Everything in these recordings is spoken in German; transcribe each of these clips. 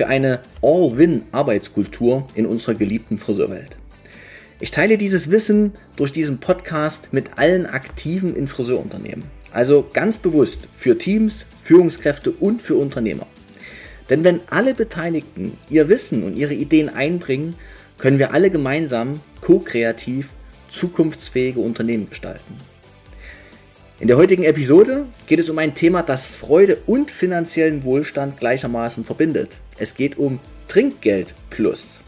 für eine All-Win-Arbeitskultur in unserer geliebten Friseurwelt. Ich teile dieses Wissen durch diesen Podcast mit allen Aktiven in Friseurunternehmen. Also ganz bewusst für Teams, Führungskräfte und für Unternehmer. Denn wenn alle Beteiligten ihr Wissen und ihre Ideen einbringen, können wir alle gemeinsam ko-kreativ zukunftsfähige Unternehmen gestalten. In der heutigen Episode geht es um ein Thema, das Freude und finanziellen Wohlstand gleichermaßen verbindet. Es geht um Trinkgeld Plus.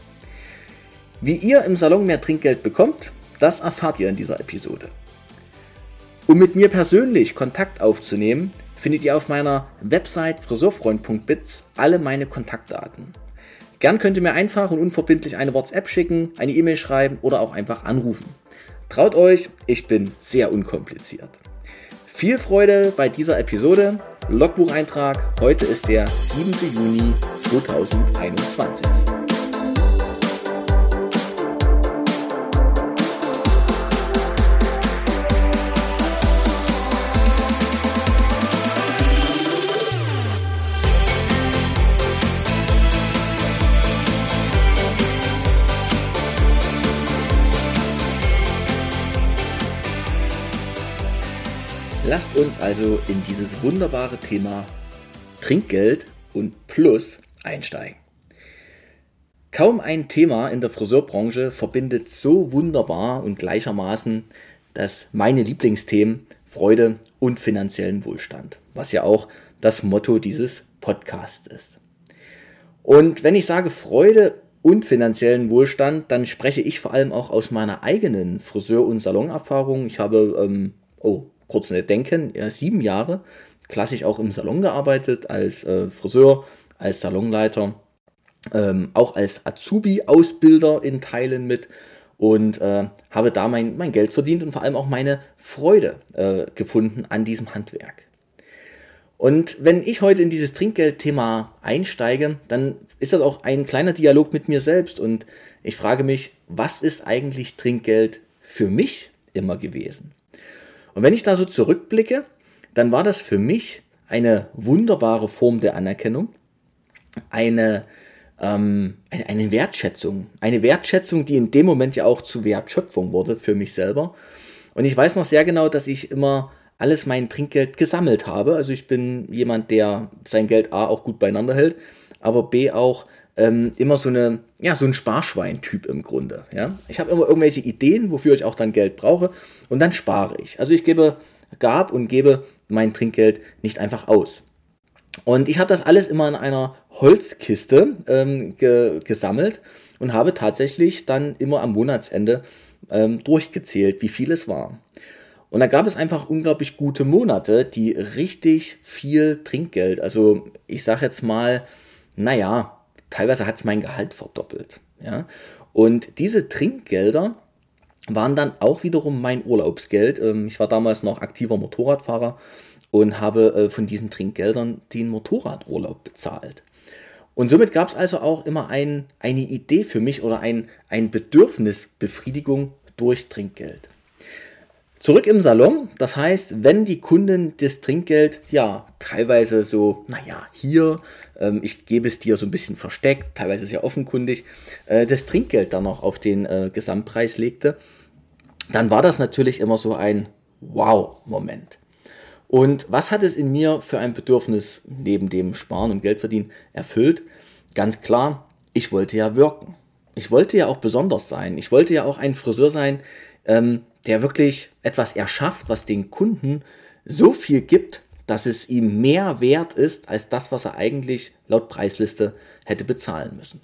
Wie ihr im Salon mehr Trinkgeld bekommt, das erfahrt ihr in dieser Episode. Um mit mir persönlich Kontakt aufzunehmen, findet ihr auf meiner Website friseurfreund.biz alle meine Kontaktdaten. Gern könnt ihr mir einfach und unverbindlich eine WhatsApp schicken, eine E-Mail schreiben oder auch einfach anrufen. Traut euch, ich bin sehr unkompliziert. Viel Freude bei dieser Episode. Logbucheintrag. Heute ist der 7. Juni 2021. Lasst uns also in dieses wunderbare Thema Trinkgeld und Plus einsteigen. Kaum ein Thema in der Friseurbranche verbindet so wunderbar und gleichermaßen das meine Lieblingsthemen Freude und finanziellen Wohlstand, was ja auch das Motto dieses Podcasts ist. Und wenn ich sage Freude und finanziellen Wohlstand, dann spreche ich vor allem auch aus meiner eigenen Friseur- und Salonerfahrung. Ich habe, ähm, oh, kurz nicht denken, ja, sieben Jahre klassisch auch im Salon gearbeitet, als äh, Friseur, als Salonleiter, ähm, auch als Azubi-Ausbilder in Teilen mit und äh, habe da mein, mein Geld verdient und vor allem auch meine Freude äh, gefunden an diesem Handwerk. Und wenn ich heute in dieses Trinkgeldthema einsteige, dann ist das auch ein kleiner Dialog mit mir selbst und ich frage mich, was ist eigentlich Trinkgeld für mich immer gewesen? Und wenn ich da so zurückblicke, dann war das für mich eine wunderbare Form der Anerkennung, eine, ähm, eine, eine Wertschätzung, eine Wertschätzung, die in dem Moment ja auch zu Wertschöpfung wurde für mich selber. Und ich weiß noch sehr genau, dass ich immer alles mein Trinkgeld gesammelt habe. Also ich bin jemand, der sein Geld A auch gut beieinander hält, aber B auch ähm, immer so eine, ja, so ein Sparschwein-Typ im Grunde. Ja? Ich habe immer irgendwelche Ideen, wofür ich auch dann Geld brauche und dann spare ich. Also ich gebe, gab und gebe mein Trinkgeld nicht einfach aus. Und ich habe das alles immer in einer Holzkiste ähm, ge gesammelt und habe tatsächlich dann immer am Monatsende ähm, durchgezählt, wie viel es war. Und da gab es einfach unglaublich gute Monate, die richtig viel Trinkgeld, also ich sage jetzt mal, naja, teilweise hat es mein Gehalt verdoppelt. Ja? Und diese Trinkgelder waren dann auch wiederum mein Urlaubsgeld. Ähm, ich war damals noch aktiver Motorradfahrer und habe äh, von diesen Trinkgeldern den Motorradurlaub bezahlt. Und somit gab es also auch immer ein, eine Idee für mich oder ein, ein Bedürfnisbefriedigung durch Trinkgeld. Zurück im Salon, das heißt, wenn die Kunden das Trinkgeld ja teilweise so, naja, hier, ähm, ich gebe es dir so ein bisschen versteckt, teilweise sehr offenkundig, äh, das Trinkgeld dann noch auf den äh, Gesamtpreis legte, dann war das natürlich immer so ein Wow-Moment. Und was hat es in mir für ein Bedürfnis neben dem Sparen und Geldverdienen erfüllt? Ganz klar, ich wollte ja wirken. Ich wollte ja auch besonders sein. Ich wollte ja auch ein Friseur sein, ähm, der wirklich etwas erschafft, was den Kunden so viel gibt, dass es ihm mehr wert ist als das, was er eigentlich laut Preisliste hätte bezahlen müssen.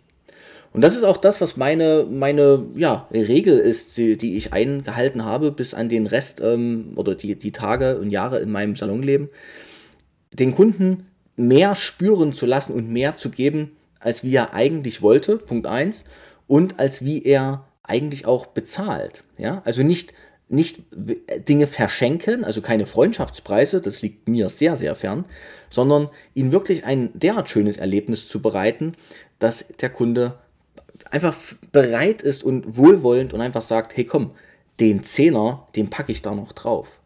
Und das ist auch das, was meine, meine ja, Regel ist, die, die ich eingehalten habe bis an den Rest ähm, oder die, die Tage und Jahre in meinem Salonleben. Den Kunden mehr spüren zu lassen und mehr zu geben, als wie er eigentlich wollte, Punkt 1, und als wie er eigentlich auch bezahlt. Ja? Also nicht, nicht Dinge verschenken, also keine Freundschaftspreise, das liegt mir sehr, sehr fern, sondern ihnen wirklich ein derart schönes Erlebnis zu bereiten, dass der Kunde einfach bereit ist und wohlwollend und einfach sagt, hey komm, den Zehner, den packe ich da noch drauf.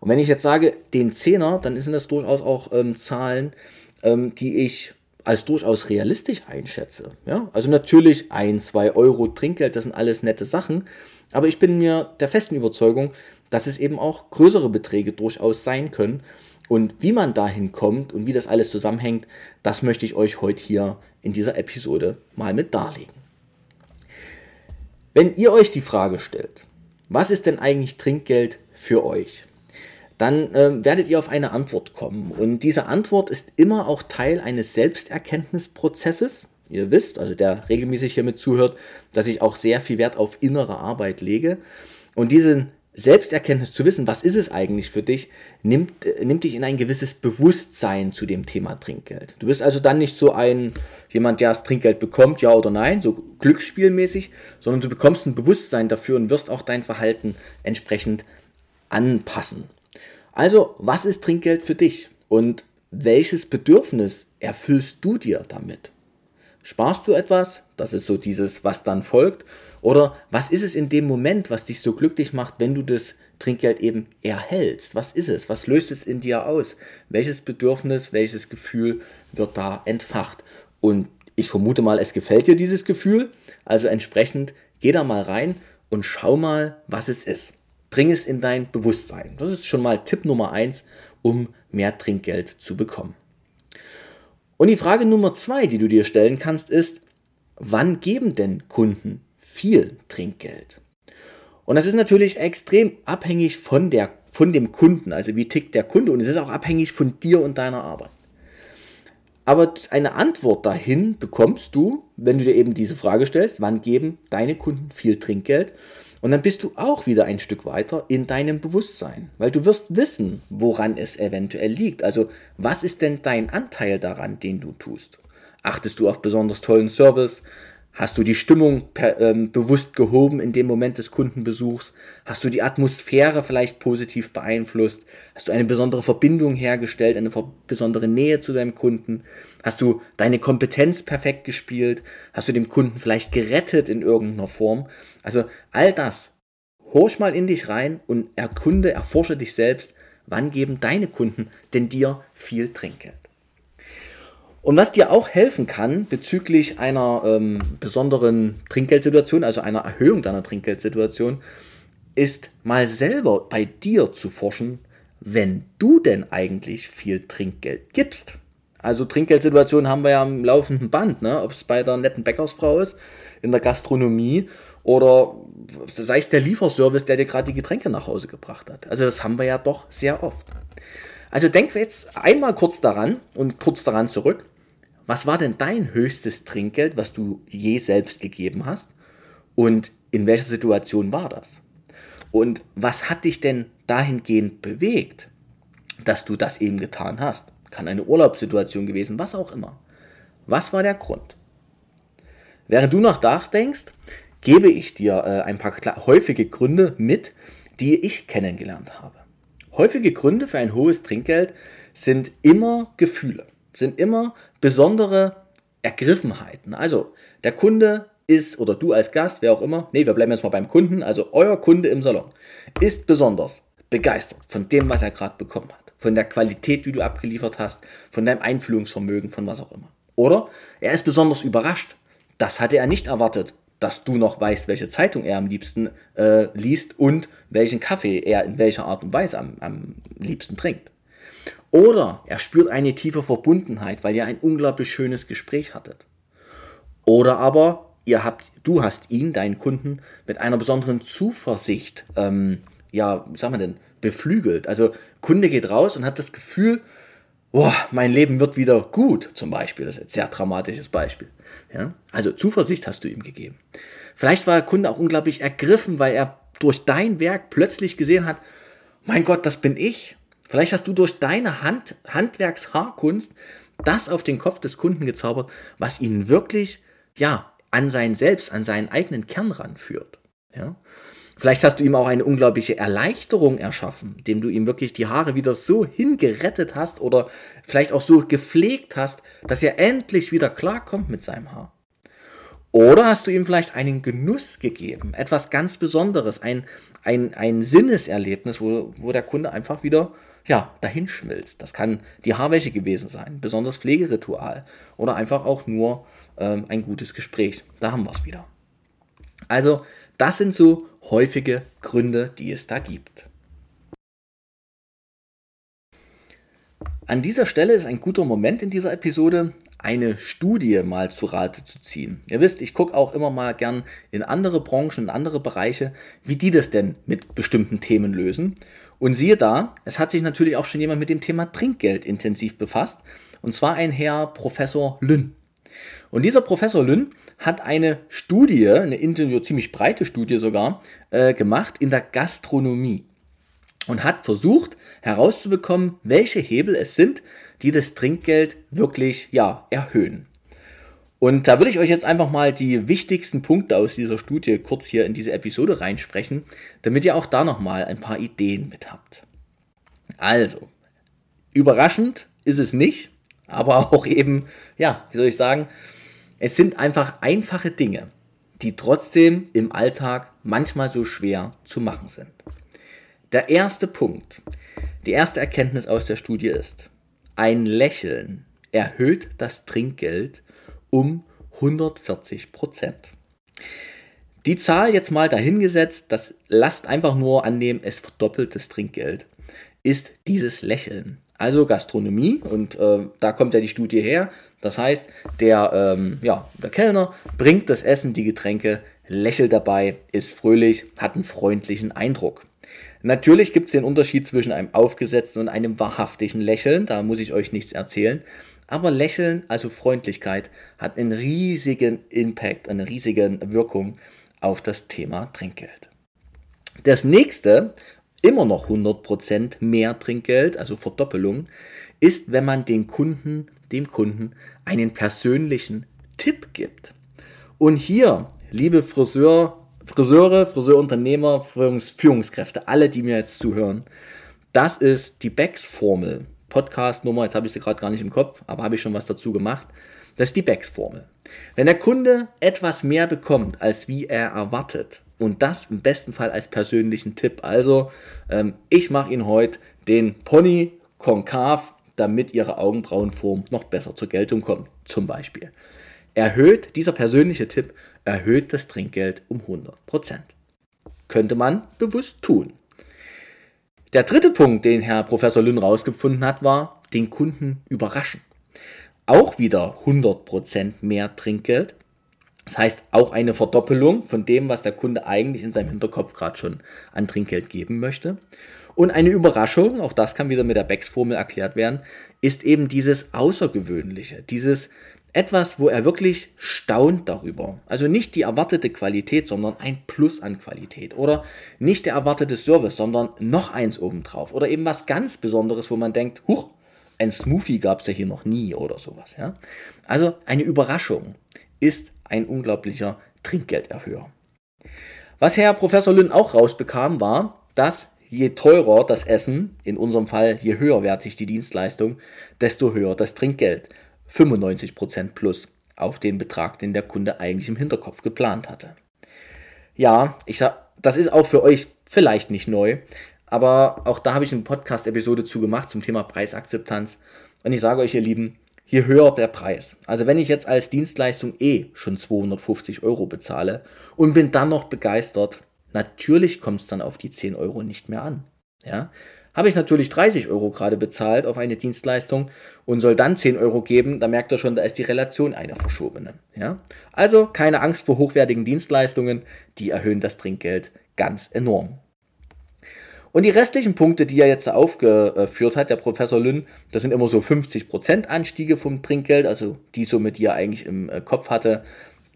Und wenn ich jetzt sage, den Zehner, dann sind das durchaus auch ähm, Zahlen, ähm, die ich als durchaus realistisch einschätze. Ja? Also natürlich ein, zwei Euro Trinkgeld, das sind alles nette Sachen, aber ich bin mir der festen Überzeugung, dass es eben auch größere Beträge durchaus sein können. Und wie man dahin kommt und wie das alles zusammenhängt, das möchte ich euch heute hier in dieser Episode mal mit darlegen. Wenn ihr euch die Frage stellt, was ist denn eigentlich Trinkgeld für euch? Dann äh, werdet ihr auf eine Antwort kommen. Und diese Antwort ist immer auch Teil eines Selbsterkenntnisprozesses. Ihr wisst, also der regelmäßig hiermit zuhört, dass ich auch sehr viel Wert auf innere Arbeit lege. Und diesen Selbsterkenntnis zu wissen, was ist es eigentlich für dich, nimmt, äh, nimmt dich in ein gewisses Bewusstsein zu dem Thema Trinkgeld. Du bist also dann nicht so ein jemand, der das Trinkgeld bekommt, ja oder nein, so glücksspielmäßig, sondern du bekommst ein Bewusstsein dafür und wirst auch dein Verhalten entsprechend anpassen. Also, was ist Trinkgeld für dich und welches Bedürfnis erfüllst du dir damit? Sparst du etwas? Das ist so dieses, was dann folgt. Oder was ist es in dem Moment, was dich so glücklich macht, wenn du das Trinkgeld eben erhältst? Was ist es? Was löst es in dir aus? Welches Bedürfnis, welches Gefühl wird da entfacht? Und ich vermute mal, es gefällt dir dieses Gefühl. Also entsprechend geh da mal rein und schau mal, was es ist. Bring es in dein Bewusstsein. Das ist schon mal Tipp Nummer eins, um mehr Trinkgeld zu bekommen. Und die Frage Nummer zwei, die du dir stellen kannst, ist, wann geben denn Kunden viel Trinkgeld? Und das ist natürlich extrem abhängig von, der, von dem Kunden, also wie tickt der Kunde und es ist auch abhängig von dir und deiner Arbeit. Aber eine Antwort dahin bekommst du, wenn du dir eben diese Frage stellst, wann geben deine Kunden viel Trinkgeld? Und dann bist du auch wieder ein Stück weiter in deinem Bewusstsein, weil du wirst wissen, woran es eventuell liegt. Also was ist denn dein Anteil daran, den du tust? Achtest du auf besonders tollen Service? Hast du die Stimmung per, ähm, bewusst gehoben in dem Moment des Kundenbesuchs? Hast du die Atmosphäre vielleicht positiv beeinflusst? Hast du eine besondere Verbindung hergestellt, eine besondere Nähe zu deinem Kunden? Hast du deine Kompetenz perfekt gespielt? Hast du dem Kunden vielleicht gerettet in irgendeiner Form? Also all das, horch mal in dich rein und erkunde, erforsche dich selbst, wann geben deine Kunden denn dir viel Trinkgeld? Und was dir auch helfen kann bezüglich einer ähm, besonderen Trinkgeldsituation, also einer Erhöhung deiner Trinkgeldsituation, ist mal selber bei dir zu forschen, wenn du denn eigentlich viel Trinkgeld gibst. Also Trinkgeldsituationen haben wir ja am laufenden Band, ne? ob es bei der netten Bäckersfrau ist, in der Gastronomie oder sei es der Lieferservice, der dir gerade die Getränke nach Hause gebracht hat. Also das haben wir ja doch sehr oft. Also denk jetzt einmal kurz daran und kurz daran zurück. Was war denn dein höchstes Trinkgeld, was du je selbst gegeben hast? Und in welcher Situation war das? Und was hat dich denn dahingehend bewegt, dass du das eben getan hast? Kann eine Urlaubssituation gewesen, was auch immer. Was war der Grund? Während du noch nachdenkst, gebe ich dir äh, ein paar häufige Gründe mit, die ich kennengelernt habe. Häufige Gründe für ein hohes Trinkgeld sind immer Gefühle sind immer besondere Ergriffenheiten. Also der Kunde ist, oder du als Gast, wer auch immer, nee, wir bleiben jetzt mal beim Kunden, also euer Kunde im Salon, ist besonders begeistert von dem, was er gerade bekommen hat. Von der Qualität, die du abgeliefert hast, von deinem Einfühlungsvermögen, von was auch immer. Oder er ist besonders überrascht. Das hatte er nicht erwartet, dass du noch weißt, welche Zeitung er am liebsten äh, liest und welchen Kaffee er in welcher Art und Weise am, am liebsten trinkt. Oder er spürt eine tiefe Verbundenheit, weil ihr ein unglaublich schönes Gespräch hattet. Oder aber ihr habt, du hast ihn, deinen Kunden, mit einer besonderen Zuversicht, ähm, ja, wie sagen wir denn, beflügelt. Also Kunde geht raus und hat das Gefühl, boah, mein Leben wird wieder gut, zum Beispiel. Das ist ein sehr dramatisches Beispiel. Ja? Also Zuversicht hast du ihm gegeben. Vielleicht war der Kunde auch unglaublich ergriffen, weil er durch dein Werk plötzlich gesehen hat, mein Gott, das bin ich. Vielleicht hast du durch deine Hand, Handwerkshaarkunst das auf den Kopf des Kunden gezaubert, was ihn wirklich, ja, an sein Selbst, an seinen eigenen Kern ranführt. Ja? Vielleicht hast du ihm auch eine unglaubliche Erleichterung erschaffen, indem du ihm wirklich die Haare wieder so hingerettet hast oder vielleicht auch so gepflegt hast, dass er endlich wieder klarkommt mit seinem Haar. Oder hast du ihm vielleicht einen Genuss gegeben, etwas ganz Besonderes, ein, ein, ein Sinneserlebnis, wo, wo der Kunde einfach wieder ja, dahin schmilzt. Das kann die Haarwäsche gewesen sein, besonders Pflegeritual oder einfach auch nur ähm, ein gutes Gespräch. Da haben wir es wieder. Also, das sind so häufige Gründe, die es da gibt. An dieser Stelle ist ein guter Moment in dieser Episode, eine Studie mal zu Rate zu ziehen. Ihr wisst, ich gucke auch immer mal gern in andere Branchen, in andere Bereiche, wie die das denn mit bestimmten Themen lösen. Und siehe da, es hat sich natürlich auch schon jemand mit dem Thema Trinkgeld intensiv befasst. Und zwar ein Herr Professor Lünn. Und dieser Professor Lünn hat eine Studie, eine Interview, ziemlich breite Studie sogar, äh, gemacht in der Gastronomie und hat versucht herauszubekommen, welche Hebel es sind, die das Trinkgeld wirklich ja, erhöhen. Und da würde ich euch jetzt einfach mal die wichtigsten Punkte aus dieser Studie kurz hier in diese Episode reinsprechen, damit ihr auch da nochmal ein paar Ideen mit habt. Also, überraschend ist es nicht, aber auch eben, ja, wie soll ich sagen, es sind einfach einfache Dinge, die trotzdem im Alltag manchmal so schwer zu machen sind. Der erste Punkt, die erste Erkenntnis aus der Studie ist, ein Lächeln erhöht das Trinkgeld um 140 Prozent. Die Zahl jetzt mal dahingesetzt, das lasst einfach nur annehmen, es verdoppelt das Trinkgeld, ist dieses Lächeln. Also Gastronomie, und äh, da kommt ja die Studie her. Das heißt, der, ähm, ja, der Kellner bringt das Essen, die Getränke, lächelt dabei, ist fröhlich, hat einen freundlichen Eindruck. Natürlich gibt es den Unterschied zwischen einem aufgesetzten und einem wahrhaftigen Lächeln, da muss ich euch nichts erzählen. Aber Lächeln, also Freundlichkeit, hat einen riesigen Impact, eine riesige Wirkung auf das Thema Trinkgeld. Das nächste, immer noch 100% mehr Trinkgeld, also Verdoppelung, ist, wenn man den Kunden, dem Kunden einen persönlichen Tipp gibt. Und hier, liebe Friseur, Friseure, Friseurunternehmer, Führungskräfte, alle, die mir jetzt zuhören, das ist die Becks-Formel. Podcast-Nummer, jetzt habe ich sie gerade gar nicht im Kopf, aber habe ich schon was dazu gemacht. Das ist die Becks-Formel. Wenn der Kunde etwas mehr bekommt, als wie er erwartet, und das im besten Fall als persönlichen Tipp. Also, ähm, ich mache Ihnen heute den Pony konkav, damit Ihre Augenbrauenform noch besser zur Geltung kommt. Zum Beispiel. Erhöht, dieser persönliche Tipp erhöht das Trinkgeld um 100%. Könnte man bewusst tun. Der dritte Punkt, den Herr Professor Lünn rausgefunden hat, war den Kunden überraschen. Auch wieder 100% mehr Trinkgeld. Das heißt auch eine Verdoppelung von dem, was der Kunde eigentlich in seinem Hinterkopf gerade schon an Trinkgeld geben möchte. Und eine Überraschung, auch das kann wieder mit der Becks-Formel erklärt werden, ist eben dieses Außergewöhnliche, dieses etwas, wo er wirklich staunt darüber. Also nicht die erwartete Qualität, sondern ein Plus an Qualität. Oder nicht der erwartete Service, sondern noch eins obendrauf. Oder eben was ganz Besonderes, wo man denkt, huch, ein Smoothie gab es ja hier noch nie oder sowas. Ja? Also eine Überraschung ist ein unglaublicher Trinkgelderhöher. Was Herr Professor Lünn auch rausbekam, war, dass je teurer das Essen, in unserem Fall je höherwertig die Dienstleistung, desto höher das Trinkgeld. 95% plus auf den Betrag, den der Kunde eigentlich im Hinterkopf geplant hatte. Ja, ich sag, das ist auch für euch vielleicht nicht neu, aber auch da habe ich eine Podcast-Episode zu gemacht zum Thema Preisakzeptanz. Und ich sage euch, ihr Lieben, je höher der Preis. Also wenn ich jetzt als Dienstleistung eh schon 250 Euro bezahle und bin dann noch begeistert, natürlich kommt es dann auf die 10 Euro nicht mehr an. Ja, habe ich natürlich 30 Euro gerade bezahlt auf eine Dienstleistung und soll dann 10 Euro geben, da merkt er schon, da ist die Relation eine verschobene. Ja? Also keine Angst vor hochwertigen Dienstleistungen, die erhöhen das Trinkgeld ganz enorm. Und die restlichen Punkte, die er jetzt aufgeführt hat, der Professor Lünn, das sind immer so 50% Anstiege vom Trinkgeld, also die Summe, die er eigentlich im äh, Kopf hatte.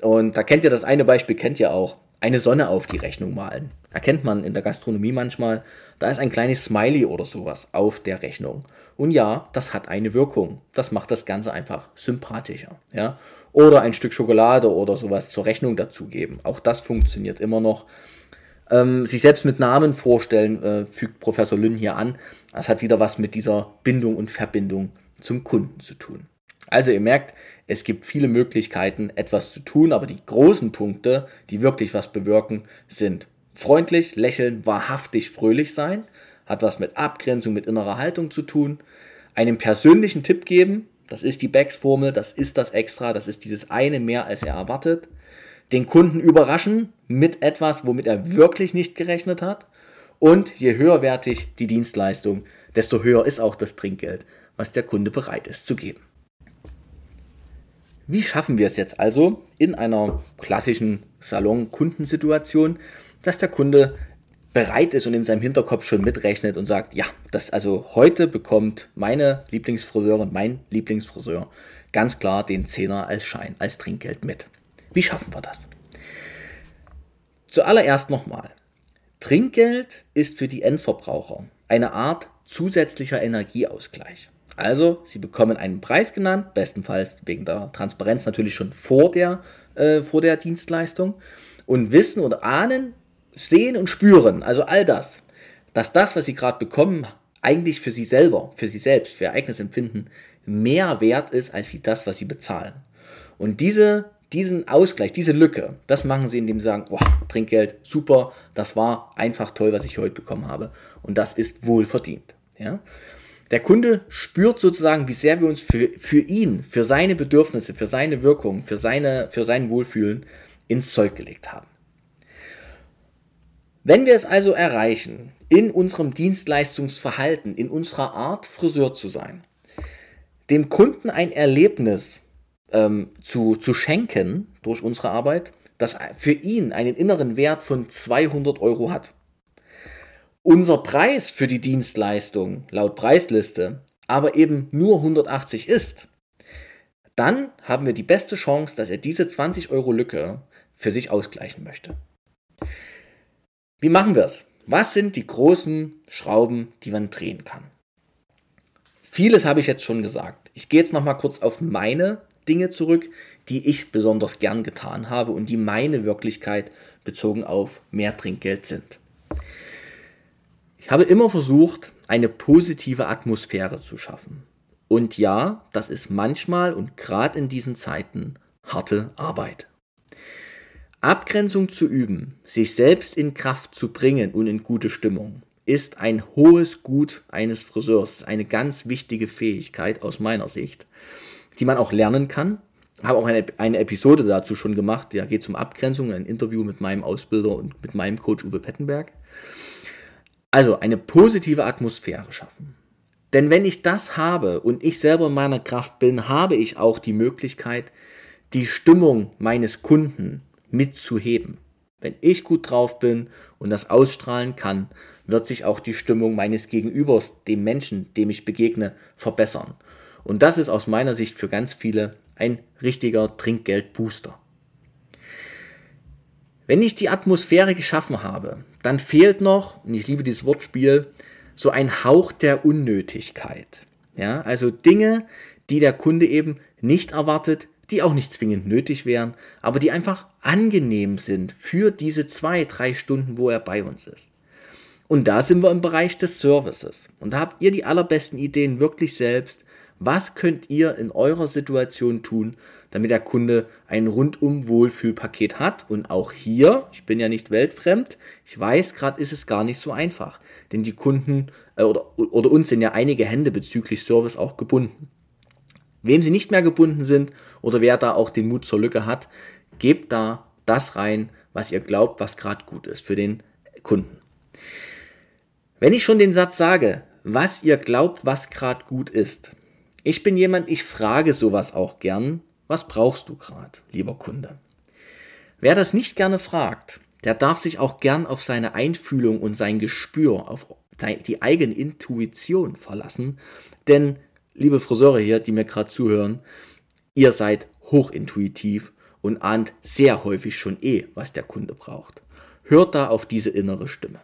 Und da kennt ihr das eine Beispiel, kennt ihr auch eine Sonne auf die Rechnung malen. Erkennt man in der Gastronomie manchmal. Da ist ein kleines Smiley oder sowas auf der Rechnung. Und ja, das hat eine Wirkung. Das macht das Ganze einfach sympathischer. Ja? Oder ein Stück Schokolade oder sowas zur Rechnung dazugeben. Auch das funktioniert immer noch. ähm, sich selbst mit Namen vorstellen, äh, fügt Professor Lynn hier an. Das hat wieder was mit dieser Bindung und Verbindung zum Kunden zu tun. Also ihr merkt, es gibt viele Möglichkeiten, etwas zu tun, aber die großen Punkte, die wirklich was bewirken, sind freundlich, lächeln, wahrhaftig fröhlich sein, hat was mit Abgrenzung, mit innerer Haltung zu tun, einen persönlichen Tipp geben, das ist die Becks-Formel, das ist das Extra, das ist dieses eine mehr, als er erwartet, den Kunden überraschen mit etwas, womit er wirklich nicht gerechnet hat und je höherwertig die Dienstleistung, desto höher ist auch das Trinkgeld, was der Kunde bereit ist zu geben. Wie schaffen wir es jetzt also in einer klassischen Salon-Kundensituation, dass der Kunde bereit ist und in seinem Hinterkopf schon mitrechnet und sagt, ja, das also heute bekommt meine Lieblingsfriseurin, mein Lieblingsfriseur ganz klar den Zehner als Schein, als Trinkgeld mit. Wie schaffen wir das? Zuallererst nochmal. Trinkgeld ist für die Endverbraucher eine Art zusätzlicher Energieausgleich. Also, Sie bekommen einen Preis genannt, bestenfalls wegen der Transparenz natürlich schon vor der, äh, vor der Dienstleistung und wissen oder ahnen, sehen und spüren, also all das, dass das, was Sie gerade bekommen, eigentlich für Sie selber, für Sie selbst, für Ihr eigenes Empfinden mehr wert ist als das, was Sie bezahlen. Und diese, diesen Ausgleich, diese Lücke, das machen Sie, indem Sie sagen, boah, Trinkgeld, super, das war einfach toll, was ich heute bekommen habe. Und das ist wohl verdient. Ja? Der Kunde spürt sozusagen, wie sehr wir uns für, für ihn, für seine Bedürfnisse, für seine Wirkung, für, seine, für sein Wohlfühlen ins Zeug gelegt haben. Wenn wir es also erreichen, in unserem Dienstleistungsverhalten, in unserer Art Friseur zu sein, dem Kunden ein Erlebnis ähm, zu, zu schenken durch unsere Arbeit, das für ihn einen inneren Wert von 200 Euro hat, unser Preis für die Dienstleistung laut Preisliste aber eben nur 180 ist, dann haben wir die beste Chance, dass er diese 20 Euro Lücke für sich ausgleichen möchte. Wie machen wir es? Was sind die großen Schrauben, die man drehen kann? Vieles habe ich jetzt schon gesagt. Ich gehe jetzt noch mal kurz auf meine Dinge zurück, die ich besonders gern getan habe und die meine Wirklichkeit bezogen auf mehr Trinkgeld sind. Ich habe immer versucht, eine positive Atmosphäre zu schaffen. Und ja, das ist manchmal und gerade in diesen Zeiten harte Arbeit. Abgrenzung zu üben, sich selbst in Kraft zu bringen und in gute Stimmung, ist ein hohes Gut eines Friseurs, eine ganz wichtige Fähigkeit aus meiner Sicht, die man auch lernen kann. Ich habe auch eine, eine Episode dazu schon gemacht, da geht um Abgrenzung, ein Interview mit meinem Ausbilder und mit meinem Coach Uwe Pettenberg. Also eine positive Atmosphäre schaffen. Denn wenn ich das habe und ich selber in meiner Kraft bin, habe ich auch die Möglichkeit, die Stimmung meines Kunden mitzuheben. Wenn ich gut drauf bin und das ausstrahlen kann, wird sich auch die Stimmung meines Gegenübers, dem Menschen, dem ich begegne, verbessern. Und das ist aus meiner Sicht für ganz viele ein richtiger Trinkgeldbooster. Wenn ich die Atmosphäre geschaffen habe, dann fehlt noch, und ich liebe dieses Wortspiel, so ein Hauch der Unnötigkeit. Ja, also Dinge, die der Kunde eben nicht erwartet, die auch nicht zwingend nötig wären, aber die einfach angenehm sind für diese zwei, drei Stunden, wo er bei uns ist. Und da sind wir im Bereich des Services. Und da habt ihr die allerbesten Ideen wirklich selbst. Was könnt ihr in eurer Situation tun, damit der Kunde ein rundum Wohlfühlpaket hat. Und auch hier, ich bin ja nicht weltfremd, ich weiß, gerade ist es gar nicht so einfach. Denn die Kunden äh, oder, oder uns sind ja einige Hände bezüglich Service auch gebunden. Wem sie nicht mehr gebunden sind oder wer da auch den Mut zur Lücke hat, gebt da das rein, was ihr glaubt, was gerade gut ist für den Kunden. Wenn ich schon den Satz sage, was ihr glaubt, was gerade gut ist, ich bin jemand, ich frage sowas auch gern, was brauchst du gerade, lieber Kunde? Wer das nicht gerne fragt, der darf sich auch gern auf seine Einfühlung und sein Gespür, auf die eigene Intuition verlassen. Denn, liebe Friseure hier, die mir gerade zuhören, ihr seid hochintuitiv und ahnt sehr häufig schon eh, was der Kunde braucht. Hört da auf diese innere Stimme.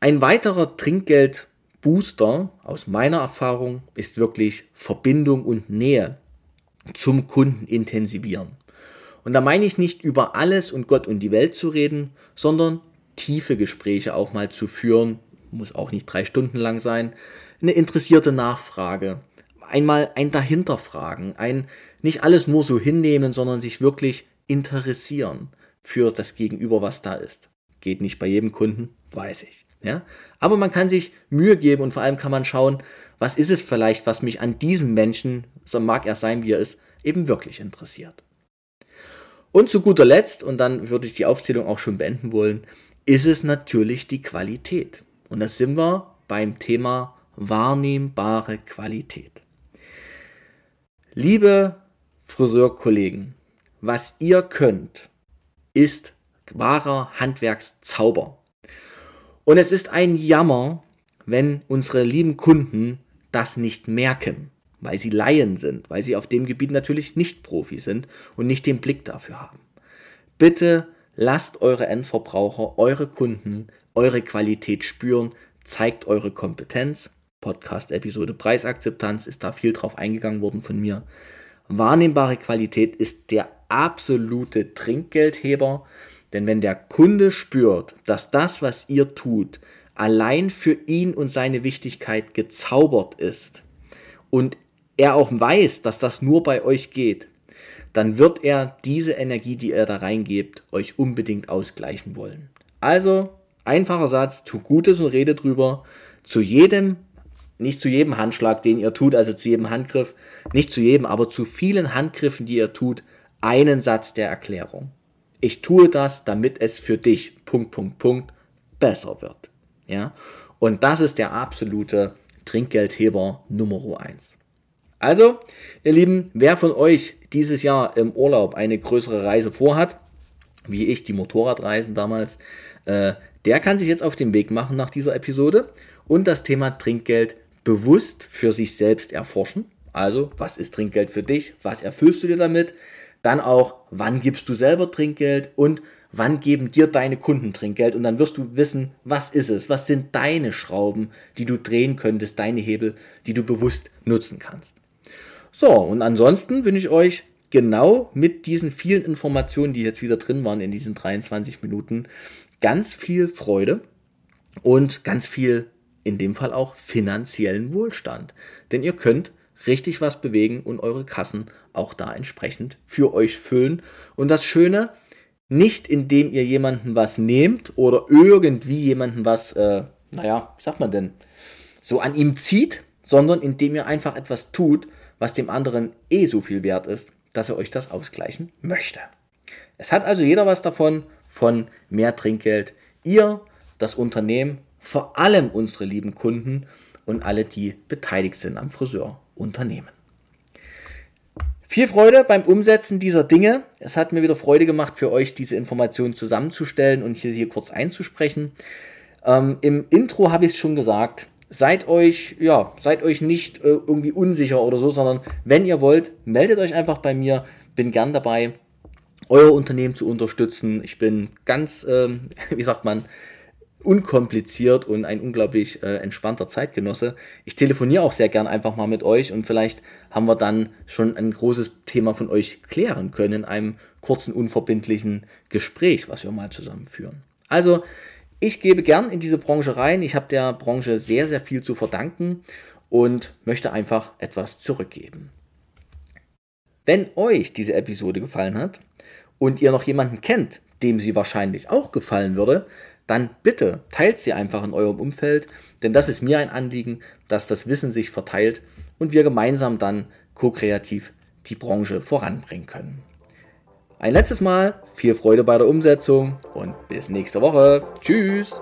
Ein weiterer Trinkgeldbooster aus meiner Erfahrung ist wirklich Verbindung und Nähe zum Kunden intensivieren. Und da meine ich nicht über alles und Gott und die Welt zu reden, sondern tiefe Gespräche auch mal zu führen, muss auch nicht drei Stunden lang sein, eine interessierte Nachfrage, einmal ein Dahinterfragen, ein nicht alles nur so hinnehmen, sondern sich wirklich interessieren für das Gegenüber, was da ist. Geht nicht bei jedem Kunden, weiß ich. Ja? Aber man kann sich Mühe geben und vor allem kann man schauen, was ist es vielleicht, was mich an diesem Menschen, so mag er sein, wie er ist, eben wirklich interessiert. Und zu guter Letzt, und dann würde ich die Aufzählung auch schon beenden wollen, ist es natürlich die Qualität. Und da sind wir beim Thema wahrnehmbare Qualität. Liebe Friseurkollegen, was ihr könnt, ist wahrer Handwerkszauber. Und es ist ein Jammer, wenn unsere lieben Kunden das nicht merken, weil sie Laien sind, weil sie auf dem Gebiet natürlich nicht Profi sind und nicht den Blick dafür haben. Bitte lasst eure Endverbraucher, eure Kunden, eure Qualität spüren, zeigt eure Kompetenz. Podcast-Episode Preisakzeptanz ist da viel drauf eingegangen worden von mir. Wahrnehmbare Qualität ist der absolute Trinkgeldheber, denn wenn der Kunde spürt, dass das, was ihr tut, allein für ihn und seine Wichtigkeit gezaubert ist und er auch weiß, dass das nur bei euch geht, dann wird er diese Energie, die er da reingebt, euch unbedingt ausgleichen wollen. Also, einfacher Satz, tu Gutes und rede drüber. Zu jedem, nicht zu jedem Handschlag, den ihr tut, also zu jedem Handgriff, nicht zu jedem, aber zu vielen Handgriffen, die ihr tut, einen Satz der Erklärung. Ich tue das, damit es für dich, Punkt, Punkt, Punkt, besser wird. Ja? Und das ist der absolute Trinkgeldheber Nummer 1. Also, ihr Lieben, wer von euch dieses Jahr im Urlaub eine größere Reise vorhat, wie ich die Motorradreisen damals, äh, der kann sich jetzt auf den Weg machen nach dieser Episode und das Thema Trinkgeld bewusst für sich selbst erforschen. Also, was ist Trinkgeld für dich? Was erfüllst du dir damit? Dann auch, wann gibst du selber Trinkgeld und wann geben dir deine Kunden Trinkgeld und dann wirst du wissen, was ist es, was sind deine Schrauben, die du drehen könntest, deine Hebel, die du bewusst nutzen kannst. So, und ansonsten wünsche ich euch genau mit diesen vielen Informationen, die jetzt wieder drin waren in diesen 23 Minuten, ganz viel Freude und ganz viel, in dem Fall auch finanziellen Wohlstand. Denn ihr könnt richtig was bewegen und eure Kassen auch da entsprechend für euch füllen. Und das Schöne, nicht indem ihr jemanden was nehmt oder irgendwie jemanden was, äh, naja, wie sagt man denn, so an ihm zieht, sondern indem ihr einfach etwas tut, was dem anderen eh so viel wert ist, dass er euch das ausgleichen möchte. Es hat also jeder was davon, von mehr Trinkgeld. Ihr, das Unternehmen, vor allem unsere lieben Kunden und alle, die beteiligt sind am Friseurunternehmen. Viel Freude beim Umsetzen dieser Dinge. Es hat mir wieder Freude gemacht, für euch diese Informationen zusammenzustellen und hier, hier kurz einzusprechen. Ähm, Im Intro habe ich es schon gesagt. Seid euch, ja, seid euch nicht äh, irgendwie unsicher oder so, sondern wenn ihr wollt, meldet euch einfach bei mir. Bin gern dabei, euer Unternehmen zu unterstützen. Ich bin ganz, ähm, wie sagt man, unkompliziert und ein unglaublich äh, entspannter Zeitgenosse. Ich telefoniere auch sehr gern einfach mal mit euch und vielleicht haben wir dann schon ein großes Thema von euch klären können in einem kurzen, unverbindlichen Gespräch, was wir mal zusammenführen. Also, ich gebe gern in diese Branche rein. Ich habe der Branche sehr, sehr viel zu verdanken und möchte einfach etwas zurückgeben. Wenn euch diese Episode gefallen hat und ihr noch jemanden kennt, dem sie wahrscheinlich auch gefallen würde, dann bitte teilt sie einfach in eurem Umfeld, denn das ist mir ein Anliegen, dass das Wissen sich verteilt und wir gemeinsam dann ko-kreativ die Branche voranbringen können. Ein letztes Mal viel Freude bei der Umsetzung und bis nächste Woche. Tschüss!